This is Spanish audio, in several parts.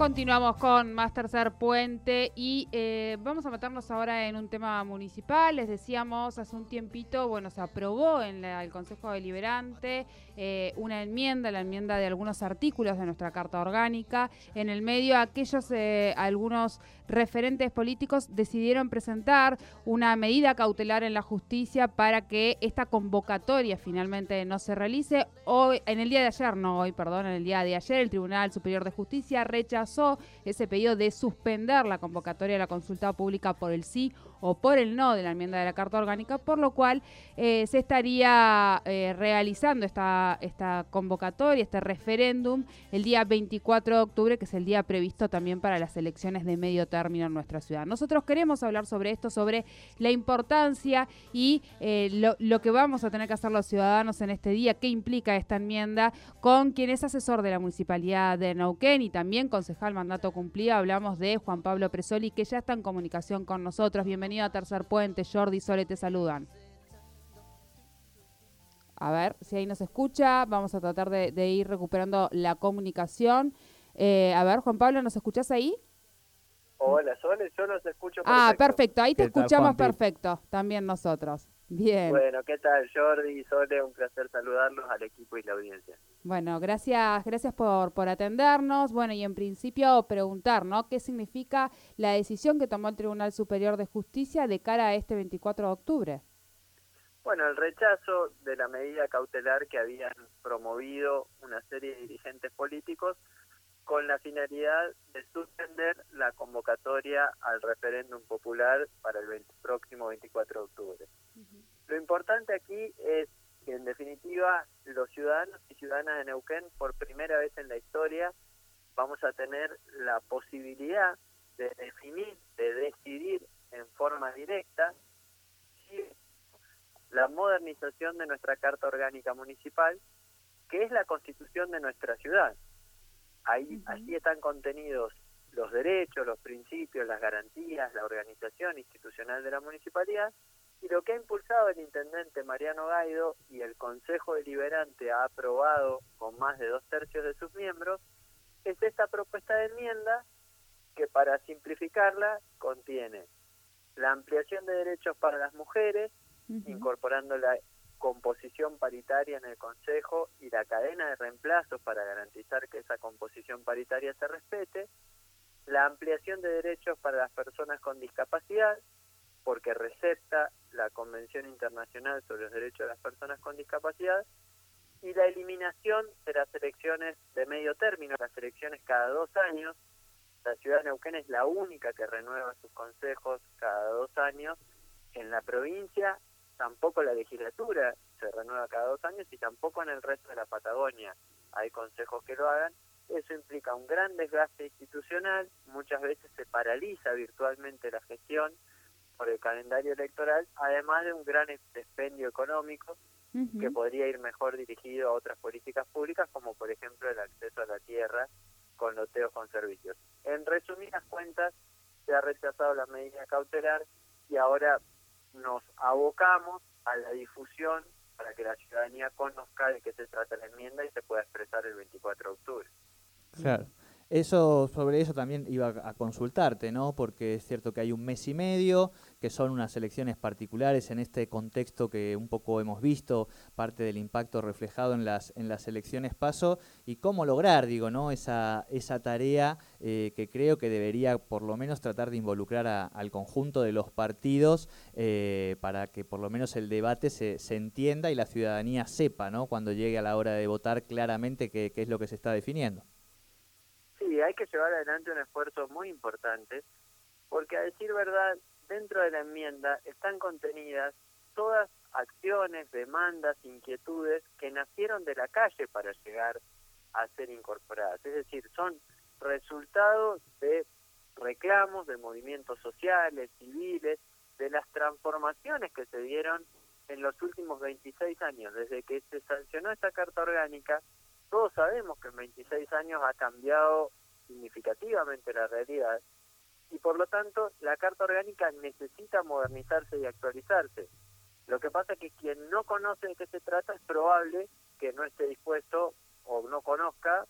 Continuamos con más tercer puente y eh, vamos a meternos ahora en un tema municipal. Les decíamos hace un tiempito, bueno, se aprobó en el Consejo Deliberante eh, una enmienda, la enmienda de algunos artículos de nuestra Carta Orgánica. En el medio, aquellos, eh, algunos referentes políticos decidieron presentar una medida cautelar en la justicia para que esta convocatoria finalmente no se realice. Hoy, en el día de ayer, no hoy, perdón, en el día de ayer, el Tribunal Superior de Justicia rechazó ese pedido de suspender la convocatoria de la consulta pública por el sí o por el no de la enmienda de la Carta Orgánica, por lo cual eh, se estaría eh, realizando esta, esta convocatoria, este referéndum, el día 24 de octubre, que es el día previsto también para las elecciones de medio término en nuestra ciudad. Nosotros queremos hablar sobre esto, sobre la importancia y eh, lo, lo, que vamos a tener que hacer los ciudadanos en este día, qué implica esta enmienda, con quien es asesor de la Municipalidad de Neuquén y también concejal mandato cumplido. Hablamos de Juan Pablo Presoli, que ya está en comunicación con nosotros. Bienvenido bienvenido a Tercer Puente. Jordi, Sole, te saludan. A ver si ahí nos escucha. Vamos a tratar de, ir recuperando la comunicación. Eh, a ver, Juan Pablo, ¿nos escuchás ahí? Hola, Sole, yo los escucho perfecto. Ah, perfecto, ahí te escuchamos perfecto, también nosotros. Bien. Bueno, ¿qué tal Jordi y Sole? Un placer saludarlos al equipo y la audiencia. Bueno, gracias, gracias por, por atendernos. Bueno, y en principio preguntar, ¿no? ¿Qué significa la decisión que tomó el Tribunal Superior de Justicia de cara a este 24 de octubre? Bueno, el rechazo de la medida cautelar que habían promovido una serie de dirigentes políticos con la finalidad de suspender la convocatoria al referéndum popular para el próximo 24 de octubre. Lo importante aquí es definitiva los ciudadanos y ciudadanas de Neuquén por primera vez en la historia vamos a tener la posibilidad de definir, de decidir en forma directa la modernización de nuestra Carta Orgánica Municipal, que es la constitución de nuestra ciudad. Ahí, Allí están contenidos los derechos, los principios, las garantías, la organización institucional de la municipalidad y lo que ha impulsado el intendente Mariano Gaido y el Consejo Deliberante ha aprobado con más de dos tercios de sus miembros es esta propuesta de enmienda que para simplificarla contiene la ampliación de derechos para las mujeres, incorporando la composición paritaria en el Consejo y la cadena de reemplazos para garantizar que esa composición paritaria se respete, la ampliación de derechos para las personas con discapacidad, porque recepta la Convención Internacional sobre los Derechos de las Personas con Discapacidad, y la eliminación de las elecciones de medio término, las elecciones cada dos años. La ciudad de Neuquén es la única que renueva sus consejos cada dos años. En la provincia tampoco la legislatura se renueva cada dos años y tampoco en el resto de la Patagonia hay consejos que lo hagan. Eso implica un gran desgaste institucional, muchas veces se paraliza virtualmente la gestión por el calendario electoral, además de un gran expendio económico que podría ir mejor dirigido a otras políticas públicas, como por ejemplo el acceso a la tierra con loteos con servicios. En resumidas cuentas, se ha rechazado la medida cautelar y ahora nos abocamos a la difusión para que la ciudadanía conozca de qué se trata la enmienda y se pueda expresar el 24 de octubre. Claro. Eso, sobre eso también iba a consultarte, ¿no? Porque es cierto que hay un mes y medio, que son unas elecciones particulares en este contexto que un poco hemos visto, parte del impacto reflejado en las, en las elecciones paso, y cómo lograr, digo, ¿no? Esa, esa tarea eh, que creo que debería por lo menos tratar de involucrar al conjunto de los partidos eh, para que por lo menos el debate se, se entienda y la ciudadanía sepa, ¿no? Cuando llegue a la hora de votar claramente qué, qué es lo que se está definiendo hay que llevar adelante un esfuerzo muy importante, porque a decir verdad, dentro de la enmienda están contenidas todas acciones, demandas, inquietudes que nacieron de la calle para llegar a ser incorporadas. Es decir, son resultados de reclamos de movimientos sociales, civiles, de las transformaciones que se dieron en los últimos 26 años, desde que se sancionó esta Carta Orgánica, todos sabemos que en 26 años ha cambiado significativamente la realidad y por lo tanto la Carta Orgánica necesita modernizarse y actualizarse. Lo que pasa es que quien no conoce de qué se trata es probable que no esté dispuesto o no conozca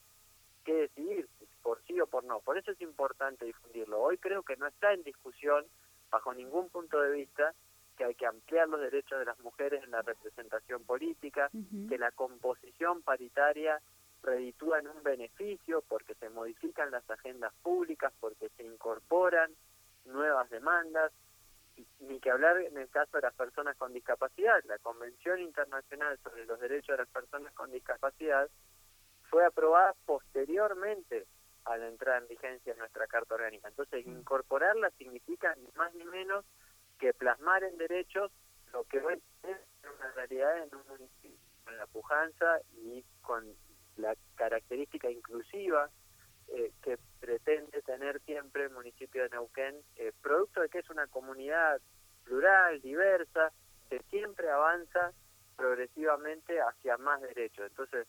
qué decidir, por sí o por no. Por eso es importante difundirlo. Hoy creo que no está en discusión, bajo ningún punto de vista, que hay que ampliar los derechos de las mujeres en la representación política, que la composición paritaria reditúa en un beneficio porque se modifican las agendas públicas, porque se incorporan nuevas demandas, ni que hablar en el caso de las personas con discapacidad. La Convención Internacional sobre los Derechos de las Personas con Discapacidad fue aprobada posteriormente a la entrada en vigencia de nuestra Carta Orgánica. Entonces, incorporarla significa ni más ni menos que plasmar en derechos lo que hoy es una realidad en un municipio, con la pujanza y con la característica inclusiva eh, que pretende tener siempre el municipio de Neuquén, eh, producto de que es una comunidad plural, diversa, que siempre avanza progresivamente hacia más derechos. Entonces,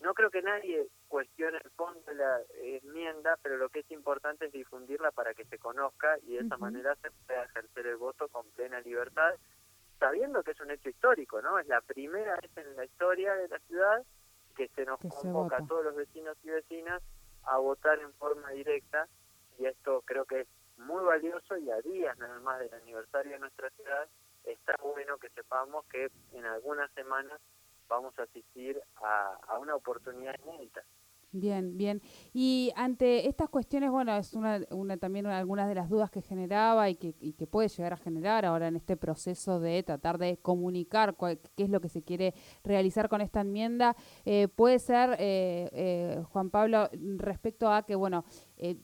no creo que nadie cuestione el fondo de la enmienda, pero lo que es importante es difundirla para que se conozca y de esa manera se pueda ejercer el voto con plena libertad, sabiendo que es un hecho histórico, ¿no? Es la primera vez en la historia de la ciudad que se nos convoca a todos los vecinos y vecinas a votar en forma directa y esto creo que es muy valioso y a días nada más del aniversario de nuestra ciudad está bueno que sepamos que en algunas semanas vamos a asistir a, a una oportunidad inédita. Bien, bien. Y ante estas cuestiones, bueno, es una, una también algunas de las dudas que generaba y que, y que puede llegar a generar ahora en este proceso de tratar de comunicar qué es lo que se quiere realizar con esta enmienda. Eh, puede ser, eh, eh, Juan Pablo, respecto a que, bueno, eh,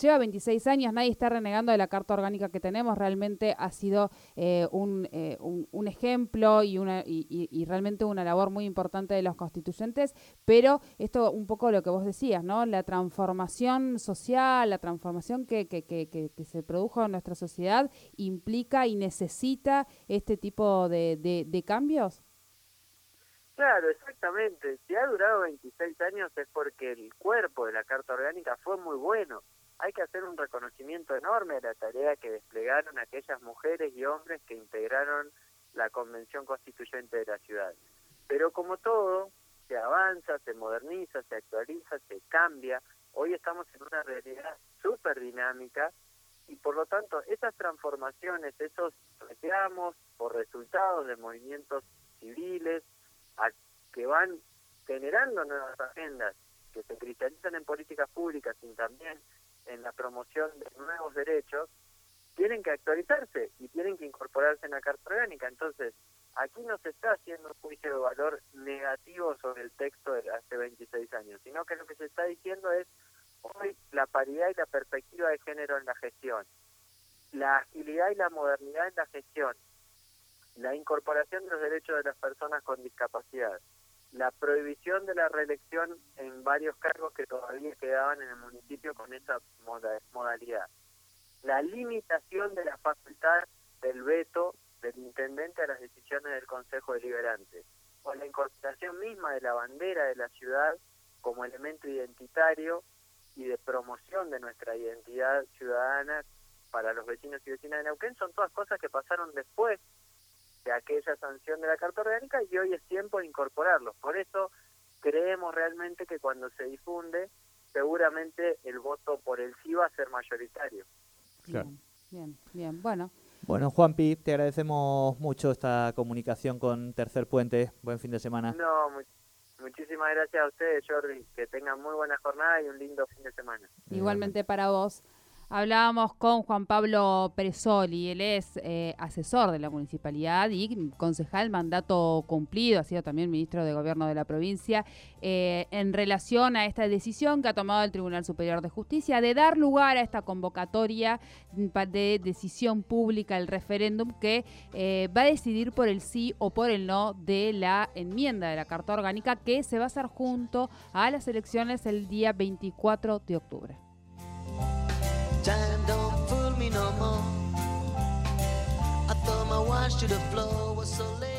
lleva 26 años, nadie está renegando de la Carta Orgánica que tenemos, realmente ha sido eh, eh, un, un, ejemplo y, una, y, realmente una labor muy importante de los constituyentes, pero esto un poco lo que vos decías, ¿no? La transformación social, la transformación que, que, que, que se produjo en nuestra sociedad implica y necesita este tipo de, de cambios. Claro, exactamente. Si ha durado 26 años es porque el cuerpo de la Carta Orgánica fue muy bueno hay que hacer un reconocimiento enorme de la tarea que desplegaron aquellas mujeres y hombres que integraron la Convención Constituyente de la ciudad. Pero como todo, se avanza, se moderniza, se actualiza, se cambia. Hoy estamos en una realidad súper dinámica y por lo tanto esas transformaciones, esos reclamos o resultados de movimientos civiles que van generando nuevas agendas que se cristalizan en políticas públicas y también en la promoción de nuevos derechos, tienen que actualizarse y tienen que incorporarse en la Carta Orgánica. Entonces, aquí no se está haciendo un juicio de valor negativo sobre el texto de hace 26 años, sino que lo que se está diciendo es hoy la paridad y la perspectiva de género en la gestión, la agilidad y la modernidad en la gestión, la incorporación de los derechos de las personas con discapacidad, la prohibición de la reelección en varios cargos que todavía quedaban en el municipio con esa modalidad, la limitación de la facultad del veto del intendente a las decisiones del Consejo Deliberante, o la incorporación misma de la bandera de la ciudad como elemento identitario y de promoción de nuestra identidad ciudadana para los vecinos y vecinas de Neuquén, son todas cosas que pasaron después de aquella sanción de la Carta Orgánica y hoy es tiempo de incorporarlos. Por eso creemos realmente que cuando se difunde, seguramente el voto por el sí va a ser mayoritario. Bien, bien, bien. Bueno. Bueno, Juanpi, te agradecemos mucho esta comunicación con Tercer Puente. Buen fin de semana. No, muchísimas gracias a ustedes, Jordi. Que tengan muy buena jornada y un lindo fin de semana. Igualmente para vos. Hablábamos con Juan Pablo Presoli, él es eh, asesor de la municipalidad y concejal mandato cumplido, ha sido también ministro de Gobierno de la provincia, eh, en relación a esta decisión que ha tomado el Tribunal Superior de Justicia de dar lugar a esta convocatoria de decisión pública, el referéndum que eh, va a decidir por el sí o por el no de la enmienda de la Carta Orgánica que se va a hacer junto a las elecciones el día 24 de octubre. Wash to the floor was so late.